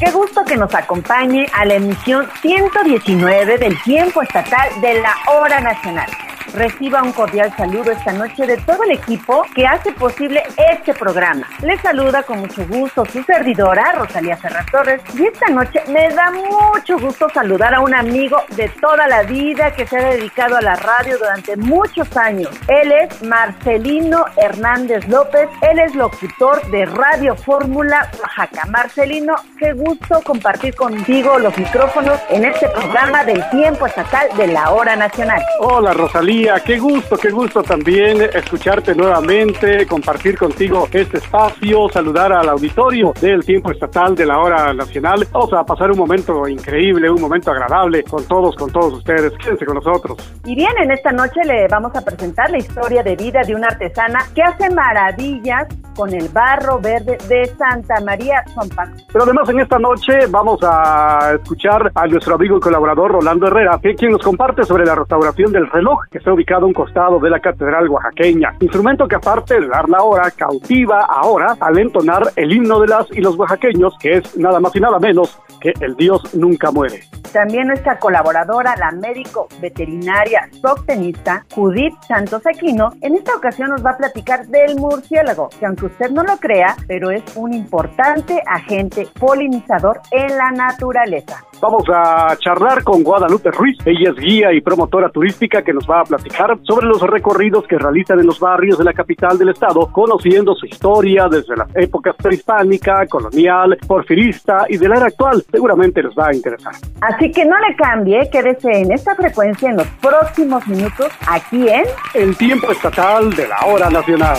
Qué gusto que nos acompañe a la emisión 119 del tiempo estatal de la hora nacional. Reciba un cordial saludo esta noche de todo el equipo que hace posible este programa. Les saluda con mucho gusto su servidora, Rosalía Ferraz Torres, y esta noche me da mucho gusto saludar a un amigo de toda la vida que se ha dedicado a la radio durante muchos años. Él es Marcelino Hernández López, él es locutor de Radio Fórmula Oaxaca. Marcelino, qué gusto compartir contigo los micrófonos en este programa del tiempo estatal de la hora nacional. Hola Rosalía qué gusto, qué gusto también escucharte nuevamente, compartir contigo este espacio, saludar al auditorio del tiempo estatal de la hora nacional. Vamos a pasar un momento increíble, un momento agradable con todos, con todos ustedes. Quédense con nosotros. Y bien, en esta noche le vamos a presentar la historia de vida de una artesana que hace maravillas con el barro verde de Santa María Zompa. Pero además en esta noche vamos a escuchar a nuestro amigo y colaborador Rolando Herrera, quien nos comparte sobre la restauración del reloj que está ubicado a un costado de la Catedral Oaxaqueña. Instrumento que aparte de dar la hora, cautiva ahora al entonar el himno de las y los oaxaqueños, que es nada más y nada menos que el Dios nunca muere. También nuestra colaboradora, la médico veterinaria soctenista Judith Santos Aquino, en esta ocasión nos va a platicar del murciélago, que aunque usted no lo crea, pero es un importante agente polinizador en la naturaleza. Vamos a charlar con Guadalupe Ruiz. Ella es guía y promotora turística que nos va a platicar sobre los recorridos que realizan en los barrios de la capital del estado, conociendo su historia desde las épocas prehispánica, colonial, porfirista y de la era actual. Seguramente les va a interesar. Así que no le cambie, quédese en esta frecuencia en los próximos minutos aquí en El tiempo estatal de la hora nacional.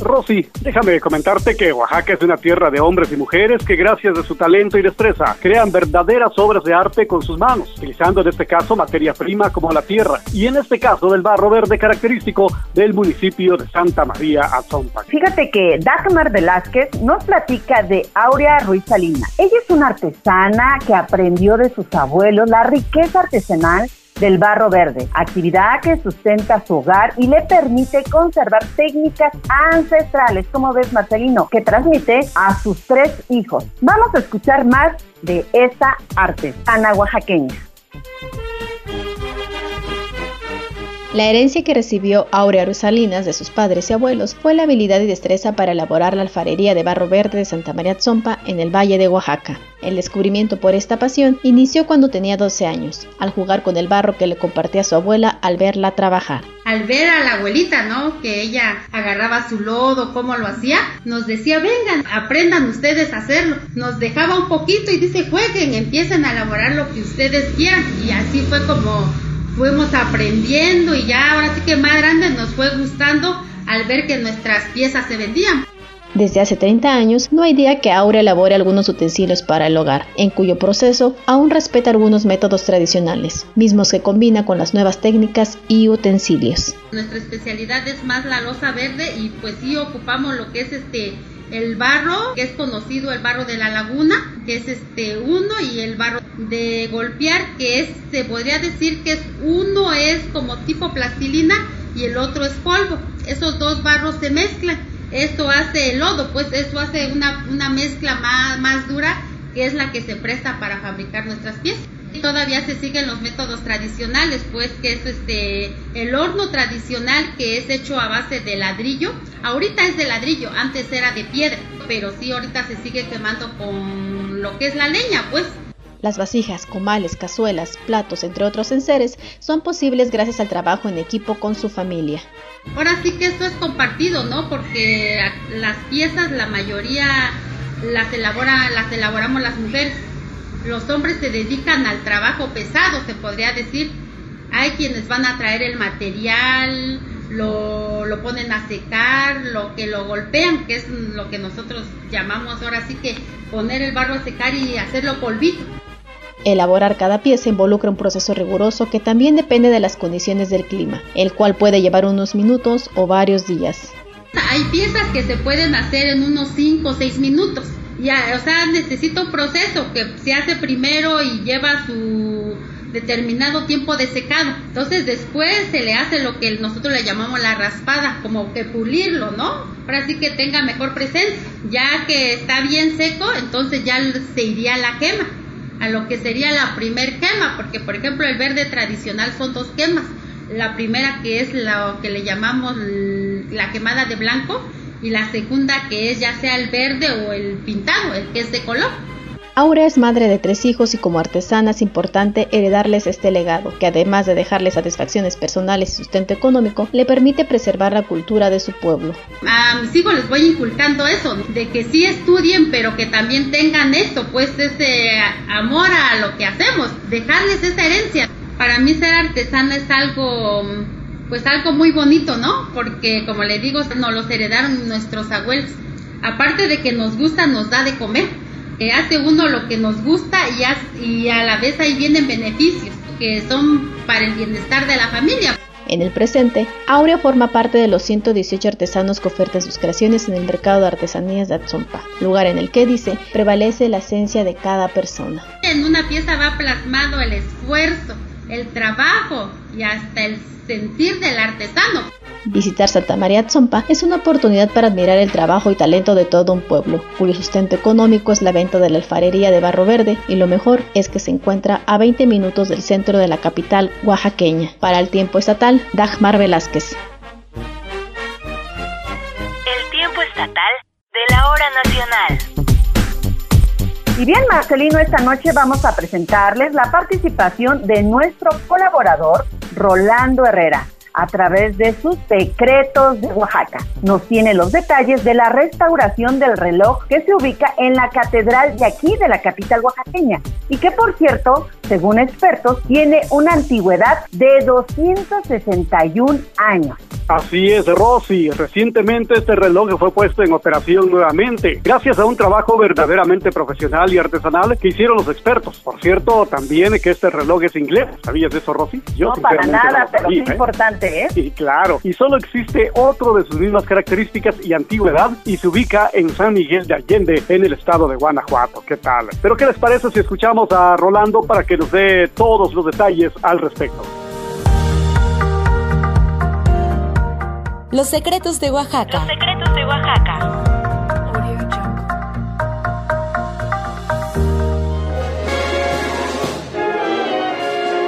Rosy, déjame comentarte que Oaxaca es una tierra de hombres y mujeres que gracias a su talento y destreza crean verdaderas obras de arte con sus manos, utilizando en este caso materia prima como la tierra y en este caso del barro verde característico del municipio de Santa María Atzompa. Fíjate que Dagmar Velázquez nos platica de Aurea Ruiz Salina. Ella es una artesana que aprendió de sus abuelos la riqueza artesanal del barro verde, actividad que sustenta su hogar y le permite conservar técnicas ancestrales, como ves Marcelino, que transmite a sus tres hijos. Vamos a escuchar más de esa artesana oaxaqueña. La herencia que recibió Aurea Rosalinas de sus padres y abuelos fue la habilidad y destreza para elaborar la alfarería de barro verde de Santa María Tzompa en el Valle de Oaxaca. El descubrimiento por esta pasión inició cuando tenía 12 años, al jugar con el barro que le compartía su abuela al verla trabajar. Al ver a la abuelita, ¿no? Que ella agarraba su lodo, cómo lo hacía, nos decía, vengan, aprendan ustedes a hacerlo. Nos dejaba un poquito y dice, jueguen, empiecen a elaborar lo que ustedes quieran. Y así fue como fuimos aprendiendo y ya ahora sí que más grande nos fue gustando al ver que nuestras piezas se vendían. Desde hace 30 años no hay día que Aura elabore algunos utensilios para el hogar, en cuyo proceso aún respeta algunos métodos tradicionales, mismos que combina con las nuevas técnicas y utensilios. Nuestra especialidad es más la losa verde y pues sí ocupamos lo que es este el barro, que es conocido el barro de la laguna, que es este uno, y el barro de golpear, que es, se podría decir que es uno es como tipo plastilina y el otro es polvo. Esos dos barros se mezclan. Esto hace el lodo, pues eso hace una, una mezcla más, más dura que es la que se presta para fabricar nuestras piezas. Todavía se siguen los métodos tradicionales, pues que es este el horno tradicional que es hecho a base de ladrillo. Ahorita es de ladrillo, antes era de piedra, pero sí ahorita se sigue quemando con lo que es la leña, pues. Las vasijas, comales, cazuelas, platos, entre otros enseres, son posibles gracias al trabajo en equipo con su familia. Ahora sí que esto es compartido, ¿no? Porque las piezas, la mayoría las elabora, las elaboramos las mujeres los hombres se dedican al trabajo pesado, se podría decir. Hay quienes van a traer el material, lo, lo ponen a secar, lo que lo golpean, que es lo que nosotros llamamos ahora sí que poner el barro a secar y hacerlo polvito. Elaborar cada pieza involucra un proceso riguroso que también depende de las condiciones del clima, el cual puede llevar unos minutos o varios días. Hay piezas que se pueden hacer en unos 5 o 6 minutos. Ya, o sea, necesita un proceso que se hace primero y lleva su determinado tiempo de secado. Entonces después se le hace lo que nosotros le llamamos la raspada, como que pulirlo, ¿no? Para así que tenga mejor presencia. Ya que está bien seco, entonces ya se iría a la quema, a lo que sería la primer quema, porque por ejemplo el verde tradicional son dos quemas. La primera que es lo que le llamamos la quemada de blanco y la segunda que es ya sea el verde o el pintado, el que es de color. Aura es madre de tres hijos y como artesana es importante heredarles este legado, que además de dejarles satisfacciones personales y sustento económico, le permite preservar la cultura de su pueblo. A mis hijos les voy inculcando eso, de que sí estudien, pero que también tengan esto, pues ese amor a lo que hacemos, dejarles esa herencia. Para mí ser artesana es algo pues algo muy bonito, ¿no? Porque como le digo, nos los heredaron nuestros abuelos. Aparte de que nos gusta, nos da de comer. Que hace uno lo que nos gusta y, y a la vez ahí vienen beneficios que son para el bienestar de la familia. En el presente, Aurea forma parte de los 118 artesanos que ofertan sus creaciones en el mercado de artesanías de Atzompa, lugar en el que dice prevalece la esencia de cada persona. En una pieza va plasmado el esfuerzo, el trabajo y hasta el sentir del artesano. Visitar Santa María Tzompa es una oportunidad para admirar el trabajo y talento de todo un pueblo, cuyo sustento económico es la venta de la alfarería de barro verde y lo mejor es que se encuentra a 20 minutos del centro de la capital oaxaqueña. Para el tiempo estatal, Dagmar Velázquez. El tiempo estatal de la hora nacional. Y bien, Marcelino, esta noche vamos a presentarles la participación de nuestro colaborador, Rolando Herrera a través de sus secretos de Oaxaca. Nos tiene los detalles de la restauración del reloj que se ubica en la catedral de aquí de la capital oaxaqueña y que por cierto, según expertos, tiene una antigüedad de 261 años. Así es, Rosy. Recientemente este reloj fue puesto en operación nuevamente, gracias a un trabajo verdaderamente profesional y artesanal que hicieron los expertos. Por cierto, también que este reloj es inglés. ¿Sabías de eso, Rosy? Yo no, para nada, pero es ¿eh? importante, ¿eh? Sí, claro. Y solo existe otro de sus mismas características y antigüedad y se ubica en San Miguel de Allende, en el estado de Guanajuato. ¿Qué tal? Pero ¿qué les parece si escuchamos a Rolando para que nos dé todos los detalles al respecto? Los secretos de Oaxaca. Los secretos de Oaxaca.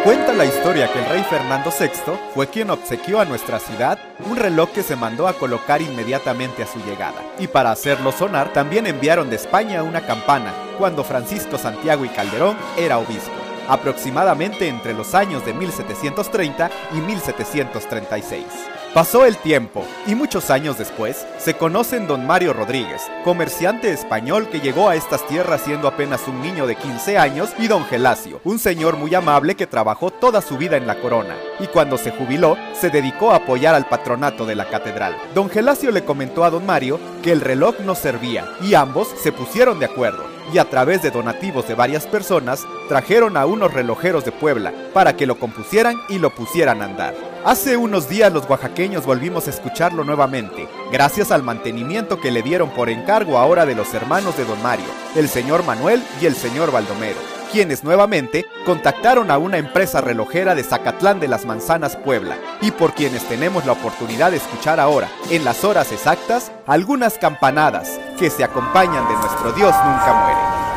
Cuenta la historia que el rey Fernando VI fue quien obsequió a nuestra ciudad un reloj que se mandó a colocar inmediatamente a su llegada. Y para hacerlo sonar, también enviaron de España una campana, cuando Francisco Santiago y Calderón era obispo aproximadamente entre los años de 1730 y 1736. Pasó el tiempo y muchos años después se conocen don Mario Rodríguez, comerciante español que llegó a estas tierras siendo apenas un niño de 15 años, y don Gelacio, un señor muy amable que trabajó toda su vida en la corona, y cuando se jubiló se dedicó a apoyar al patronato de la catedral. Don Gelacio le comentó a don Mario que el reloj no servía y ambos se pusieron de acuerdo y a través de donativos de varias personas trajeron a unos relojeros de Puebla para que lo compusieran y lo pusieran a andar. Hace unos días los oaxaqueños volvimos a escucharlo nuevamente, gracias al mantenimiento que le dieron por encargo ahora de los hermanos de don Mario, el señor Manuel y el señor Baldomero, quienes nuevamente contactaron a una empresa relojera de Zacatlán de las Manzanas Puebla, y por quienes tenemos la oportunidad de escuchar ahora, en las horas exactas, algunas campanadas que se acompañan de nuestro Dios nunca muere.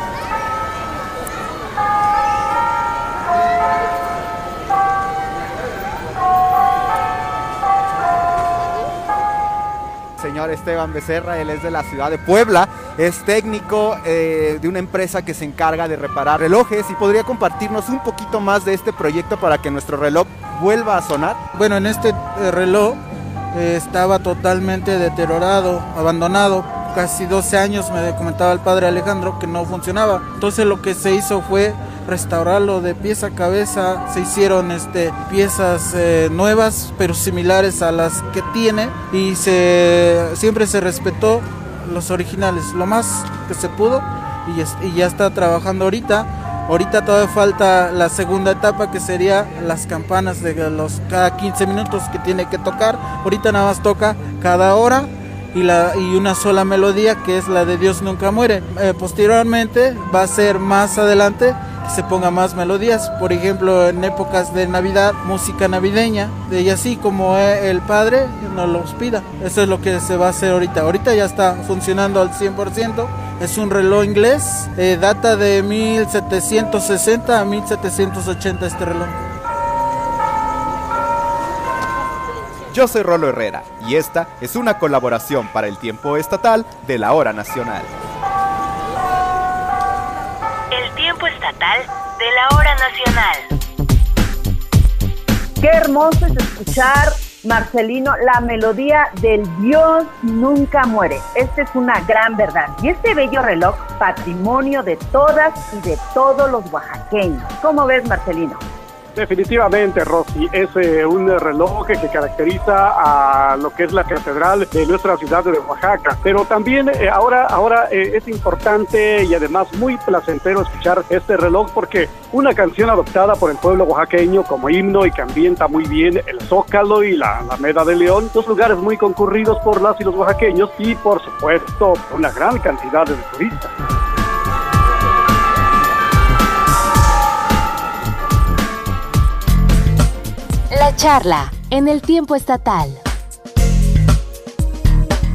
Señor Esteban Becerra, él es de la ciudad de Puebla, es técnico eh, de una empresa que se encarga de reparar relojes y podría compartirnos un poquito más de este proyecto para que nuestro reloj vuelva a sonar. Bueno, en este eh, reloj eh, estaba totalmente deteriorado, abandonado. Casi 12 años me comentaba el padre Alejandro que no funcionaba. Entonces lo que se hizo fue restaurarlo de pieza a cabeza, se hicieron este, piezas eh, nuevas pero similares a las que tiene y se, siempre se respetó los originales, lo más que se pudo y, y ya está trabajando ahorita. Ahorita todavía falta la segunda etapa que sería las campanas de los cada 15 minutos que tiene que tocar. Ahorita nada más toca cada hora y, la, y una sola melodía que es la de Dios nunca muere. Eh, posteriormente va a ser más adelante se ponga más melodías, por ejemplo en épocas de Navidad, música navideña, y así como el Padre nos los pida. Eso es lo que se va a hacer ahorita. Ahorita ya está funcionando al 100%. Es un reloj inglés, eh, data de 1760 a 1780 este reloj. Yo soy Rolo Herrera y esta es una colaboración para el tiempo estatal de la hora nacional. Estatal de la hora nacional. Qué hermoso es escuchar, Marcelino, la melodía del Dios nunca muere. Esta es una gran verdad. Y este bello reloj, patrimonio de todas y de todos los oaxaqueños. ¿Cómo ves, Marcelino? Definitivamente, Rosy, es eh, un reloj que caracteriza a lo que es la catedral de nuestra ciudad de Oaxaca. Pero también eh, ahora, ahora eh, es importante y además muy placentero escuchar este reloj porque una canción adoptada por el pueblo oaxaqueño como himno y que ambienta muy bien el Zócalo y la Alameda de León, dos lugares muy concurridos por las y los oaxaqueños y por supuesto una gran cantidad de turistas. Charla en el tiempo estatal.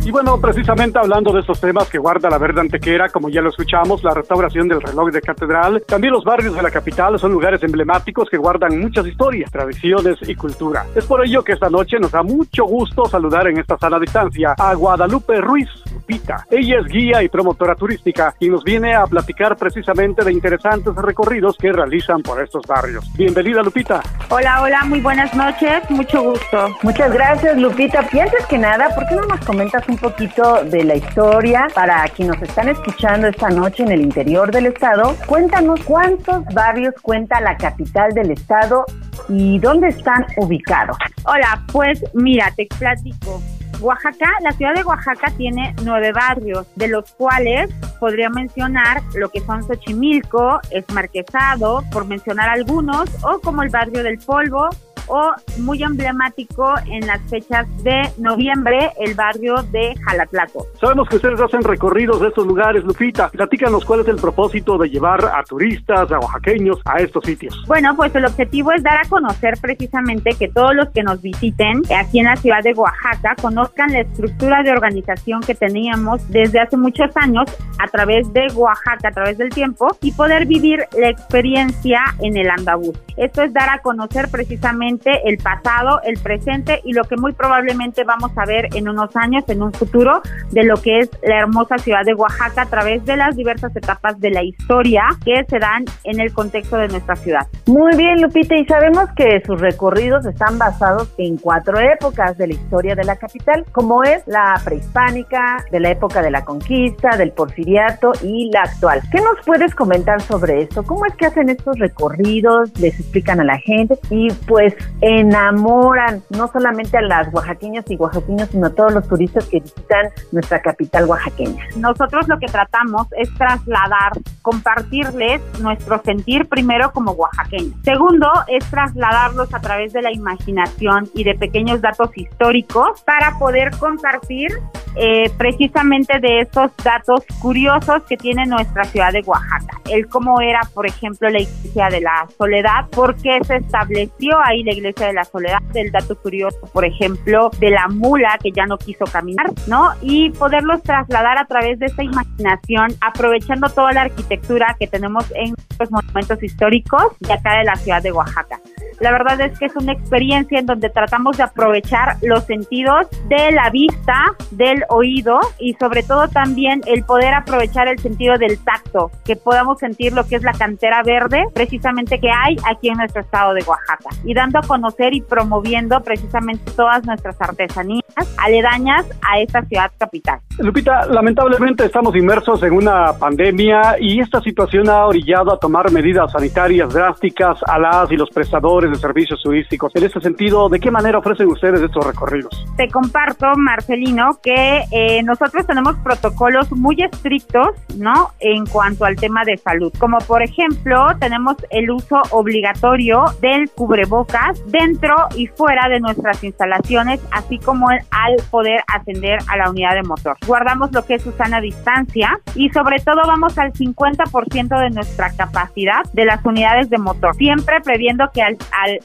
Y bueno, precisamente hablando de estos temas que guarda la verde antequera, como ya lo escuchamos, la restauración del reloj de catedral, también los barrios de la capital son lugares emblemáticos que guardan muchas historias, tradiciones y cultura. Es por ello que esta noche nos da mucho gusto saludar en esta sana distancia a Guadalupe Ruiz, Lupita. Ella es guía y promotora turística y nos viene a platicar precisamente de interesantes recorridos que realizan por estos barrios. Bienvenida, Lupita. Hola, hola, muy buenas noches, mucho gusto. Muchas gracias, Lupita. Y antes que nada, ¿por qué no nos comentas un poquito de la historia para quienes nos están escuchando esta noche en el interior del estado? Cuéntanos cuántos barrios cuenta la capital del estado y dónde están ubicados. Hola, pues mira, te platico. Oaxaca, la ciudad de Oaxaca tiene nueve barrios, de los cuales podría mencionar lo que son Xochimilco, Esmarquesado, por mencionar algunos, o como el barrio del Polvo, o muy emblemático en las fechas de noviembre, el barrio de Jalatlaco. Sabemos que ustedes hacen recorridos de estos lugares, Lupita. Platícanos cuál es el propósito de llevar a turistas, a oaxaqueños a estos sitios. Bueno, pues el objetivo es dar a conocer precisamente que todos los que nos visiten aquí en la ciudad de Oaxaca conozcan la estructura de organización que teníamos desde hace muchos años a través de Oaxaca, a través del tiempo, y poder vivir la experiencia en el andabús. Esto es dar a conocer precisamente el pasado, el presente y lo que muy probablemente vamos a ver en unos años, en un futuro, de lo que es la hermosa ciudad de Oaxaca a través de las diversas etapas de la historia que se dan en el contexto de nuestra ciudad. Muy bien, Lupita, y sabemos que sus recorridos están basados en cuatro épocas de la historia de la capital, como es la prehispánica, de la época de la conquista, del porfiriato y la actual. ¿Qué nos puedes comentar sobre esto? ¿Cómo es que hacen estos recorridos? ¿Les explican a la gente? Y pues enamoran no solamente a las oaxaqueñas y oaxaqueños, sino a todos los turistas que visitan nuestra capital oaxaqueña. Nosotros lo que tratamos es trasladar, compartirles nuestro sentir primero como oaxaqueños. Segundo, es trasladarlos a través de la imaginación y de pequeños datos históricos para poder compartir eh, precisamente de estos datos curiosos que tiene nuestra ciudad de Oaxaca. El cómo era, por ejemplo, la iglesia de la Soledad, por qué se estableció ahí la iglesia de la Soledad, del dato curioso, por ejemplo, de la mula que ya no quiso caminar, ¿no? Y poderlos trasladar a través de esta imaginación, aprovechando toda la arquitectura que tenemos en los monumentos históricos de acá de la ciudad de Oaxaca. La verdad es que es una experiencia en donde tratamos de aprovechar los sentidos de la vista, del oído y sobre todo también el poder aprovechar el sentido del tacto, que podamos sentir lo que es la cantera verde precisamente que hay aquí en nuestro estado de Oaxaca y dando a conocer y promoviendo precisamente todas nuestras artesanías aledañas a esta ciudad capital. Lupita, lamentablemente estamos inmersos en una pandemia y esta situación ha orillado a tomar medidas sanitarias drásticas a las y los prestadores de servicios turísticos. En ese sentido, ¿de qué manera ofrecen ustedes estos recorridos? Te comparto, Marcelino, que eh, nosotros tenemos protocolos muy estrictos, ¿no? En cuanto al tema de salud. Como por ejemplo, tenemos el uso obligatorio del cubrebocas dentro y fuera de nuestras instalaciones, así como al poder ascender a la unidad de motor guardamos lo que es su sana distancia y sobre todo vamos al 50% de nuestra capacidad de las unidades de motor, siempre previendo que al,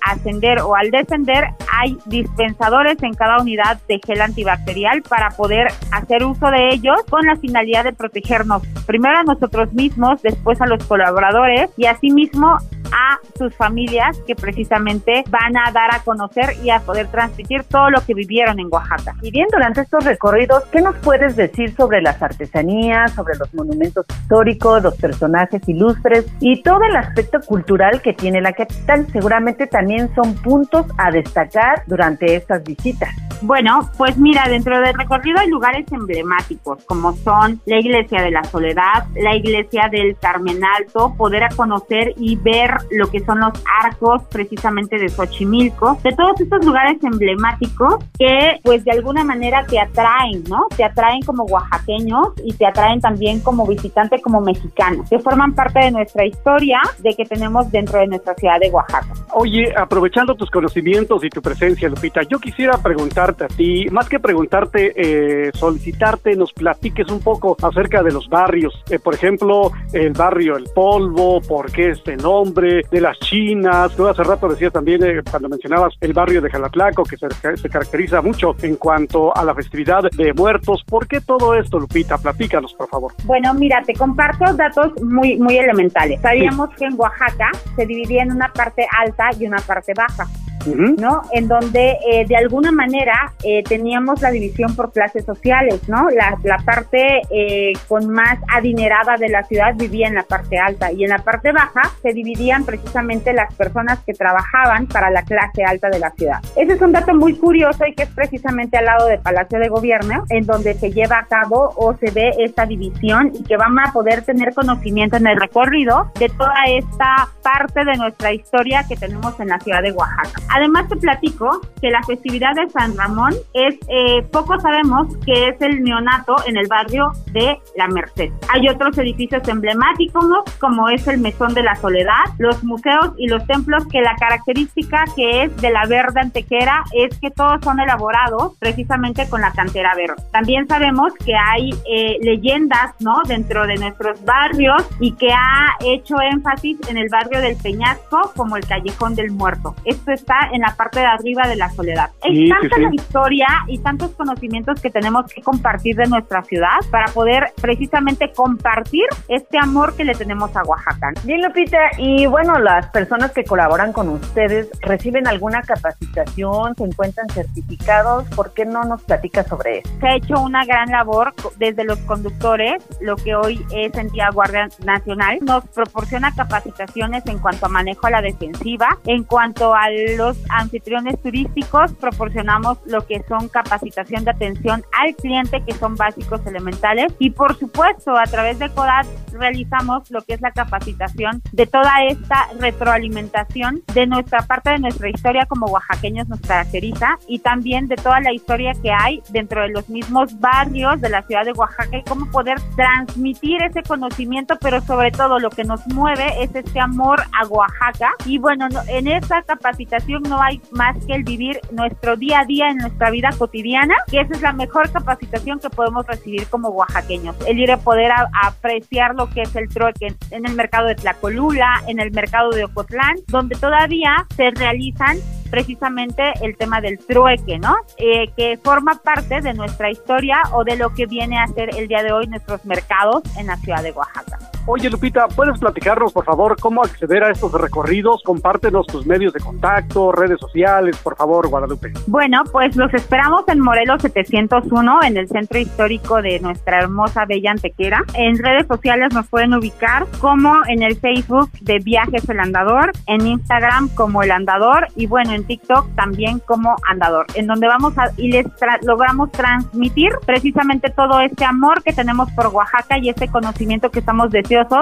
ascender o al descender hay dispensadores en cada unidad de gel antibacterial para poder hacer uso de ellos con la finalidad de protegernos primero a nosotros mismos, después a los colaboradores y asimismo a sus familias que precisamente van a dar a conocer y a poder transmitir todo lo que vivieron en Oaxaca. Y bien, durante estos recorridos, ¿qué nos puedes decir sobre las artesanías, sobre los monumentos históricos, los personajes ilustres y todo el aspecto cultural que tiene la capital? Seguramente también son puntos a destacar durante estas visitas. Bueno, pues mira, dentro del recorrido hay lugares emblemáticos como son la Iglesia de la Soledad, la Iglesia del Carmen Alto, poder conocer y ver lo que son los arcos precisamente de Xochimilco, de todos estos lugares emblemáticos que pues de alguna manera te atraen, ¿no? Te atraen como oaxaqueños y te atraen también como visitante, como mexicano, que forman parte de nuestra historia de que tenemos dentro de nuestra ciudad de Oaxaca. Oye, aprovechando tus conocimientos y tu presencia, Lupita, yo quisiera preguntarte a ti, más que preguntarte, eh, solicitarte, nos platiques un poco acerca de los barrios. Eh, por ejemplo, el barrio El Polvo, por qué este nombre, de las chinas. Tú hace rato decías también, eh, cuando mencionabas el barrio de Jalatlaco, que se, se, caracteriza mucho en cuanto a la festividad de muertos. ¿Por qué todo esto, Lupita? Platícanos, por favor. Bueno, mira, te comparto datos muy, muy elementales. Sabíamos que en Oaxaca se dividía en una parte alta y una parte baja. ¿No? En donde eh, de alguna manera eh, teníamos la división por clases sociales, ¿no? La, la parte eh, con más adinerada de la ciudad vivía en la parte alta y en la parte baja se dividían precisamente las personas que trabajaban para la clase alta de la ciudad. Ese es un dato muy curioso y que es precisamente al lado del Palacio de Gobierno, en donde se lleva a cabo o se ve esta división y que vamos a poder tener conocimiento en el recorrido de toda esta parte de nuestra historia que tenemos en la ciudad de Oaxaca. Además te platico que la festividad de San Ramón es, eh, poco sabemos que es el neonato en el barrio de La Merced. Hay otros edificios emblemáticos como es el Mesón de la Soledad, los museos y los templos que la característica que es de la verde antequera es que todos son elaborados precisamente con la cantera verde. También sabemos que hay eh, leyendas, ¿no? Dentro de nuestros barrios y que ha hecho énfasis en el barrio del Peñasco como el Callejón del Muerto. Esto está en la parte de arriba de la soledad. Es tanta la historia y tantos conocimientos que tenemos que compartir de nuestra ciudad para poder precisamente compartir este amor que le tenemos a Oaxaca. Bien, Lupita, y bueno, las personas que colaboran con ustedes reciben alguna capacitación, se encuentran certificados, ¿por qué no nos platicas sobre eso? Se ha hecho una gran labor desde los conductores, lo que hoy es en Día Guardia Nacional, nos proporciona capacitaciones en cuanto a manejo a la defensiva, en cuanto a los anfitriones turísticos proporcionamos lo que son capacitación de atención al cliente, que son básicos elementales, y por supuesto a través de CODAT realizamos lo que es la capacitación de toda esta retroalimentación de nuestra parte de nuestra historia como oaxaqueños nos caracteriza y también de toda la historia que hay dentro de los mismos barrios de la ciudad de Oaxaca y cómo poder transmitir ese conocimiento, pero sobre todo lo que nos mueve es este amor a Oaxaca. Y bueno, en esa capacitación no hay más que el vivir nuestro día a día en nuestra vida cotidiana, que esa es la mejor capacitación que podemos recibir como oaxaqueños. El ir a poder apreciar lo que es el trueque en el mercado de Tlacolula, en el mercado de Ocotlán, donde todavía se realizan precisamente el tema del trueque, ¿no? Eh, que forma parte de nuestra historia o de lo que viene a ser el día de hoy nuestros mercados en la ciudad de Oaxaca. Oye, Lupita, ¿puedes platicarnos, por favor, cómo acceder a estos recorridos? Compártenos tus medios de contacto, redes sociales, por favor, Guadalupe. Bueno, pues los esperamos en Morelos 701, en el centro histórico de nuestra hermosa Bella Antequera. En redes sociales nos pueden ubicar como en el Facebook de Viajes El Andador, en Instagram como El Andador y bueno, en TikTok también como Andador, en donde vamos a y les logramos transmitir precisamente todo este amor que tenemos por Oaxaca y este conocimiento que estamos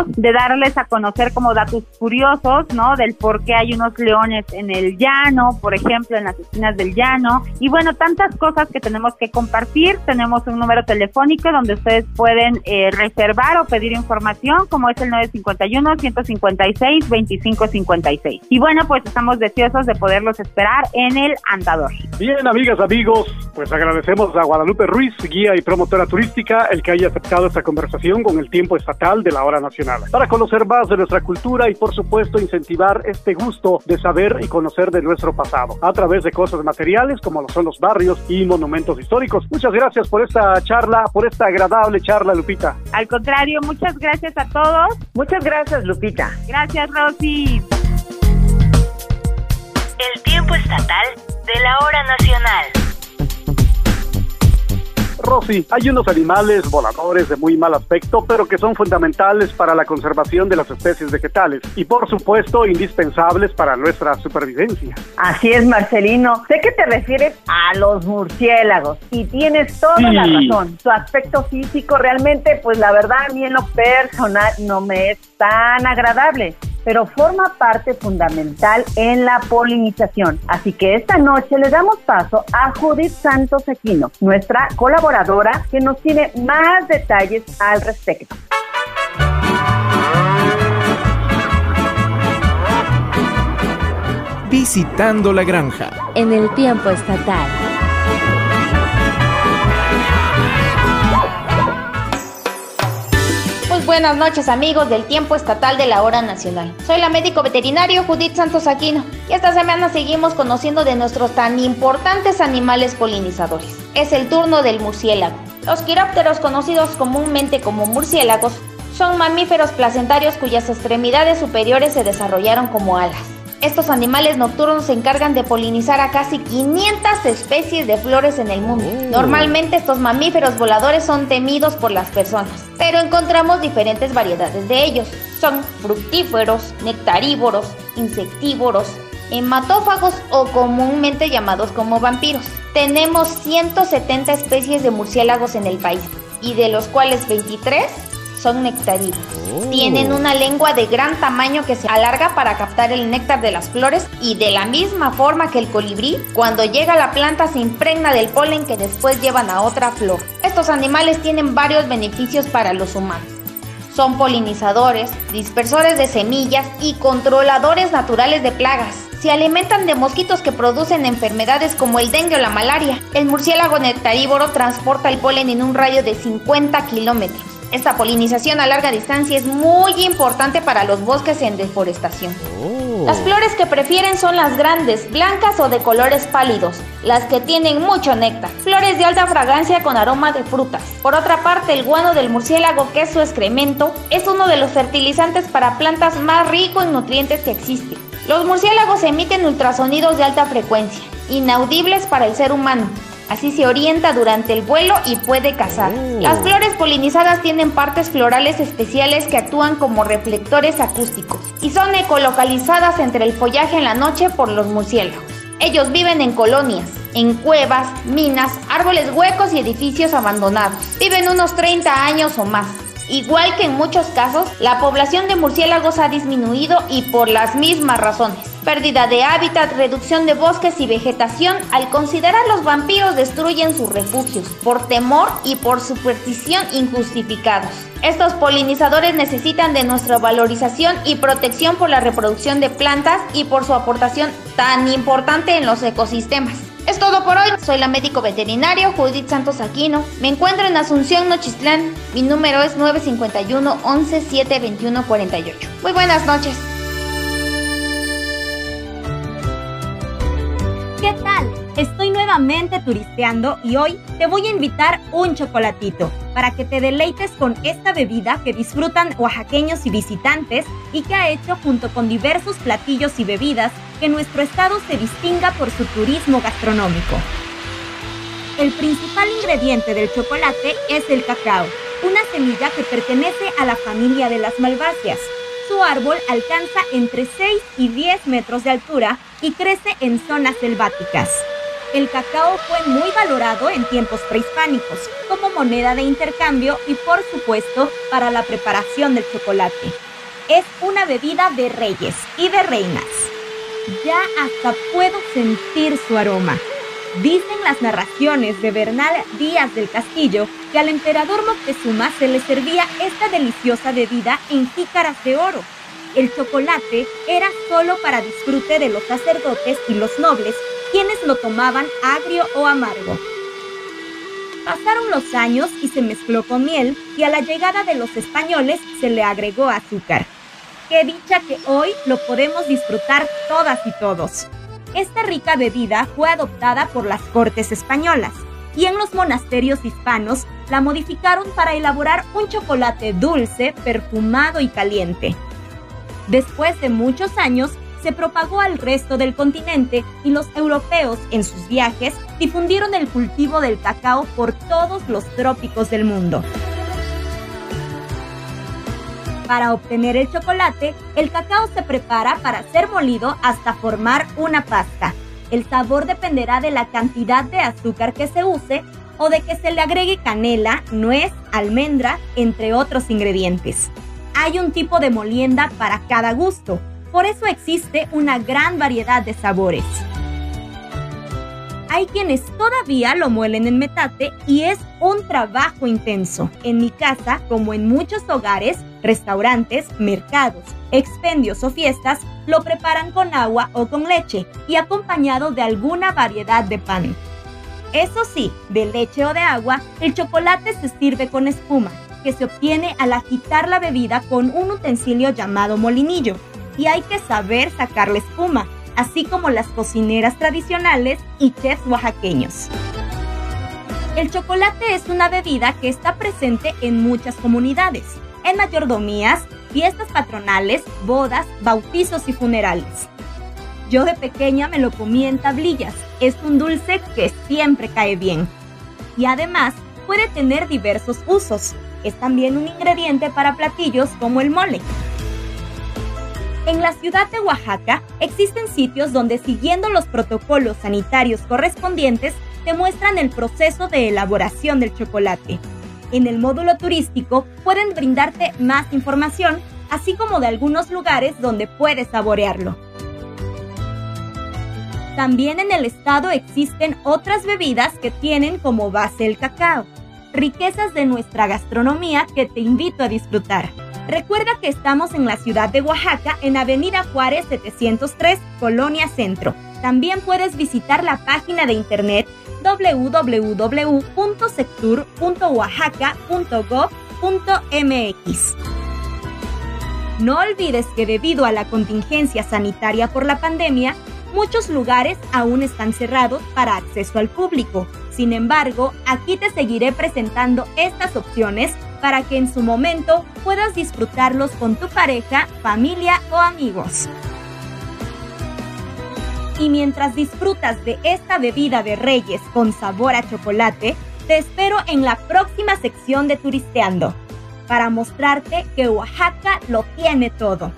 de darles a conocer como datos curiosos, ¿no? Del por qué hay unos leones en el llano, por ejemplo, en las esquinas del llano y bueno, tantas cosas que tenemos que compartir. Tenemos un número telefónico donde ustedes pueden eh, reservar o pedir información como es el 951 156 2556. Y bueno, pues estamos deseosos de poderlos esperar en el Andador. Bien, amigas, amigos, pues agradecemos a Guadalupe Ruiz, guía y promotora turística, el que haya aceptado esta conversación con el tiempo estatal de la hora nacional. Para conocer más de nuestra cultura y por supuesto incentivar este gusto de saber y conocer de nuestro pasado a través de cosas materiales como lo son los barrios y monumentos históricos. Muchas gracias por esta charla, por esta agradable charla, Lupita. Al contrario, muchas gracias a todos. Muchas gracias, Lupita. Gracias, Rosy. El tiempo estatal de la hora nacional. Rosy, hay unos animales voladores de muy mal aspecto, pero que son fundamentales para la conservación de las especies vegetales y por supuesto indispensables para nuestra supervivencia. Así es, Marcelino. Sé que te refieres a los murciélagos y tienes toda la razón. Su aspecto físico realmente, pues la verdad a mí en lo personal no me es tan agradable pero forma parte fundamental en la polinización. Así que esta noche le damos paso a Judith Santos Aquino, nuestra colaboradora, que nos tiene más detalles al respecto. Visitando la granja. En el tiempo estatal. Buenas noches amigos del tiempo estatal de la hora nacional. Soy la médico veterinario Judith Santos Aquino y esta semana seguimos conociendo de nuestros tan importantes animales polinizadores. Es el turno del murciélago. Los quirópteros conocidos comúnmente como murciélagos son mamíferos placentarios cuyas extremidades superiores se desarrollaron como alas. Estos animales nocturnos se encargan de polinizar a casi 500 especies de flores en el mundo. Oh. Normalmente estos mamíferos voladores son temidos por las personas, pero encontramos diferentes variedades de ellos. Son fructíferos, nectarívoros, insectívoros, hematófagos o comúnmente llamados como vampiros. Tenemos 170 especies de murciélagos en el país y de los cuales 23 son nectarívoros. Oh. Tienen una lengua de gran tamaño que se alarga para captar el néctar de las flores y de la misma forma que el colibrí, cuando llega a la planta se impregna del polen que después llevan a otra flor. Estos animales tienen varios beneficios para los humanos. Son polinizadores, dispersores de semillas y controladores naturales de plagas. Se alimentan de mosquitos que producen enfermedades como el dengue o la malaria. El murciélago nectarívoro transporta el polen en un radio de 50 kilómetros. Esta polinización a larga distancia es muy importante para los bosques en deforestación. Oh. Las flores que prefieren son las grandes, blancas o de colores pálidos, las que tienen mucho néctar. Flores de alta fragancia con aroma de frutas. Por otra parte, el guano del murciélago, que es su excremento, es uno de los fertilizantes para plantas más rico en nutrientes que existe. Los murciélagos emiten ultrasonidos de alta frecuencia, inaudibles para el ser humano, Así se orienta durante el vuelo y puede cazar. Oh. Las flores polinizadas tienen partes florales especiales que actúan como reflectores acústicos y son ecolocalizadas entre el follaje en la noche por los murciélagos. Ellos viven en colonias, en cuevas, minas, árboles huecos y edificios abandonados. Viven unos 30 años o más. Igual que en muchos casos, la población de murciélagos ha disminuido y por las mismas razones. Pérdida de hábitat, reducción de bosques y vegetación al considerar los vampiros destruyen sus refugios por temor y por superstición injustificados. Estos polinizadores necesitan de nuestra valorización y protección por la reproducción de plantas y por su aportación tan importante en los ecosistemas. Es todo por hoy. Soy la médico veterinario Judith Santos Aquino. Me encuentro en Asunción, Nochistlán. Mi número es 951 11 721 48. Muy buenas noches. ¿Qué tal? Estoy nuevamente turisteando y hoy te voy a invitar un chocolatito. para que te deleites con esta bebida que disfrutan oaxaqueños y visitantes y que ha hecho junto con diversos platillos y bebidas que nuestro estado se distinga por su turismo gastronómico. El principal ingrediente del chocolate es el cacao, una semilla que pertenece a la familia de las malváceas. Su árbol alcanza entre 6 y 10 metros de altura y crece en zonas selváticas. El cacao fue muy valorado en tiempos prehispánicos como moneda de intercambio y por supuesto para la preparación del chocolate. Es una bebida de reyes y de reinas. Ya hasta puedo sentir su aroma. Dicen las narraciones de Bernal Díaz del Castillo que al emperador Moctezuma se le servía esta deliciosa bebida en jícaras de oro. El chocolate era solo para disfrute de los sacerdotes y los nobles quienes lo tomaban agrio o amargo. Pasaron los años y se mezcló con miel y a la llegada de los españoles se le agregó azúcar. Qué dicha que hoy lo podemos disfrutar todas y todos. Esta rica bebida fue adoptada por las cortes españolas y en los monasterios hispanos la modificaron para elaborar un chocolate dulce, perfumado y caliente. Después de muchos años, se propagó al resto del continente y los europeos en sus viajes difundieron el cultivo del cacao por todos los trópicos del mundo. Para obtener el chocolate, el cacao se prepara para ser molido hasta formar una pasta. El sabor dependerá de la cantidad de azúcar que se use o de que se le agregue canela, nuez, almendra, entre otros ingredientes. Hay un tipo de molienda para cada gusto, por eso existe una gran variedad de sabores. Hay quienes todavía lo muelen en metate y es un trabajo intenso. En mi casa, como en muchos hogares, restaurantes, mercados, expendios o fiestas, lo preparan con agua o con leche y acompañado de alguna variedad de pan. Eso sí, de leche o de agua, el chocolate se sirve con espuma, que se obtiene al agitar la bebida con un utensilio llamado molinillo y hay que saber sacar la espuma, así como las cocineras tradicionales y chefs oaxaqueños. El chocolate es una bebida que está presente en muchas comunidades, en mayordomías, fiestas patronales, bodas, bautizos y funerales. Yo de pequeña me lo comí en tablillas, es un dulce que siempre cae bien. Y además puede tener diversos usos. Es también un ingrediente para platillos como el mole. En la ciudad de Oaxaca existen sitios donde siguiendo los protocolos sanitarios correspondientes te muestran el proceso de elaboración del chocolate. En el módulo turístico pueden brindarte más información, así como de algunos lugares donde puedes saborearlo. También en el estado existen otras bebidas que tienen como base el cacao, riquezas de nuestra gastronomía que te invito a disfrutar. Recuerda que estamos en la ciudad de Oaxaca, en Avenida Juárez 703, Colonia Centro. También puedes visitar la página de internet www.sectur.oaxaca.gov.mx. No olvides que debido a la contingencia sanitaria por la pandemia, muchos lugares aún están cerrados para acceso al público. Sin embargo, aquí te seguiré presentando estas opciones para que en su momento puedas disfrutarlos con tu pareja, familia o amigos. Y mientras disfrutas de esta bebida de reyes con sabor a chocolate, te espero en la próxima sección de Turisteando, para mostrarte que Oaxaca lo tiene todo.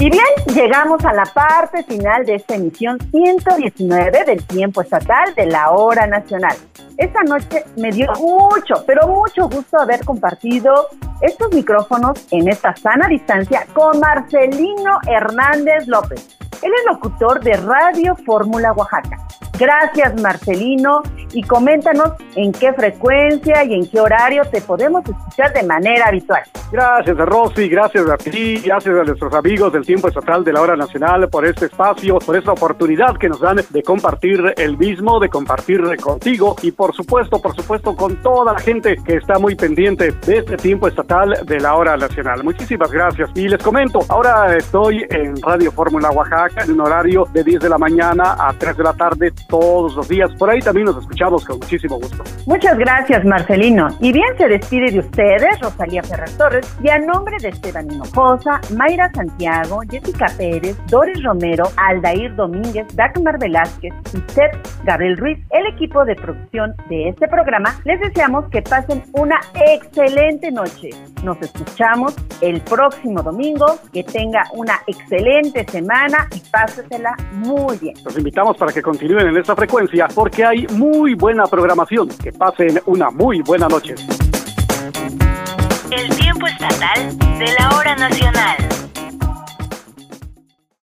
Y bien, llegamos a la parte final de esta emisión 119 del tiempo estatal de la hora nacional. Esta noche me dio mucho, pero mucho gusto haber compartido estos micrófonos en esta sana distancia con Marcelino Hernández López. Él es locutor de Radio Fórmula Oaxaca. Gracias Marcelino y coméntanos en qué frecuencia y en qué horario te podemos escuchar de manera habitual. Gracias a Rosy, gracias a ti, gracias a nuestros amigos del Tiempo Estatal de la Hora Nacional por este espacio, por esta oportunidad que nos dan de compartir el mismo, de compartir contigo y por supuesto, por supuesto con toda la gente que está muy pendiente de este Tiempo Estatal de la Hora Nacional. Muchísimas gracias. Y les comento, ahora estoy en Radio Fórmula Oaxaca en un horario de 10 de la mañana a 3 de la tarde todos los días. Por ahí también nos escuchamos con muchísimo gusto. Muchas gracias, Marcelino. Y bien se despide de ustedes, Rosalía Ferrer Torres, y a nombre de Esteban Hinojosa, Mayra Santiago, Jessica Pérez, Doris Romero, Aldair Domínguez, Dagmar Velázquez y Seth Gabriel Ruiz, el equipo de producción de este programa, les deseamos que pasen una excelente noche. Nos escuchamos el próximo domingo. Que tenga una excelente semana y pásesela muy bien. Los invitamos para que continúen en esta frecuencia porque hay muy buena programación. Que pasen una muy buena noche. El tiempo estatal de la hora nacional.